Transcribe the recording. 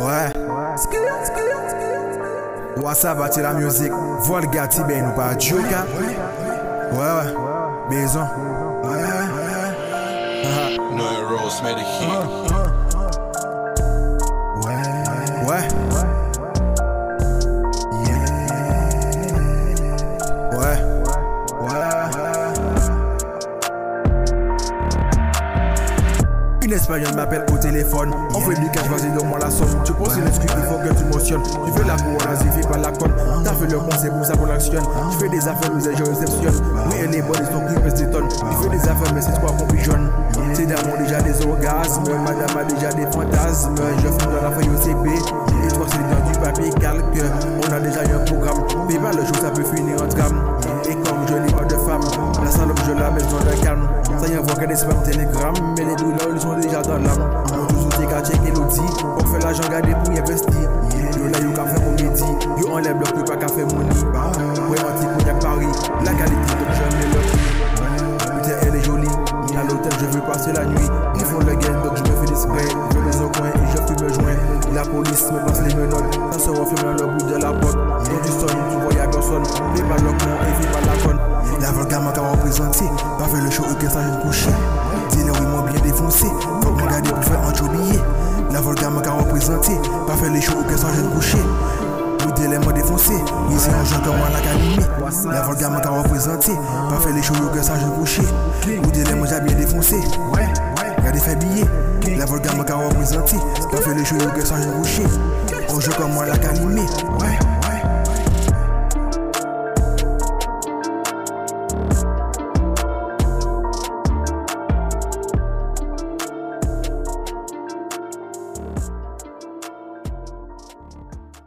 Ouais. WhatsApp bâti la musique. Volga ti ben nou pa joka. Ouais, ouais. Maison. Ouais, ouais. Noel Rose made a hit. Ouais. Ouais. Ouais. Une espagnole m'appelle au téléphone. On fait du cash, vas-y, donne-moi la somme. Tu poses une excuse, il faut que tu motionnes. Tu fais la cour, vas-y, fais pas la conne. T'as fait le conseil pour ça qu'on actionne. Tu fais des affaires, nous je réceptionne. Oui, elle est bonne, son clip pèse des. Tu fais des affaires, mais c'est toi qu'on pigeonne. Ces dames ont déjà des orgasmes. Madame a déjà des fantasmes. Je fume dans la feuille OCB. Et toi, c'est dans du papier calque. On a déjà eu un programme. Mais pas le jour, ça peut finir en drame. Et comme je n'ai pas de femme, la salope, je la mets dans le calme. Ça y envoie que des spam télégramme. Mais les douleurs, ils sont déjà dans l'âme. Des gars checker l'audit. On fait l'argent, garder pour y investir. Yo là, yo qu'a fait comédie. Yo enlève le plus pas qu'a fait money. Ouais, anti cognac Paris. La qualité, donc je mets le prix. Putain, elle est jolie. À l'hôtel, je veux passer la nuit. Ils font le gain, donc je me fais discret. Je au coin et je fume le joint. La police me passe les menottes. Ça se refait dans le bout de la porte. Quand tu sonnes, tu vois y'a personne. Fais pas le con et pas la conne. La volga m'a qu'à représenter. Pas fait le show et que ça je couche. Dis-le, oui, moi bien défoncé. Faut me garder pour faire un. La m'a. Pas fait les que ça je couche. Vous délai m'a défoncé. Ici, un jeune comme moi la calimé. La volga m'a qu'à représenter. Pas fait les que ça je couche. Vous délai j'ai bien défoncé. Regardez fait billet. La volga m'a qu'à représenter. Pas fait les que ça je couche. Un jeune comme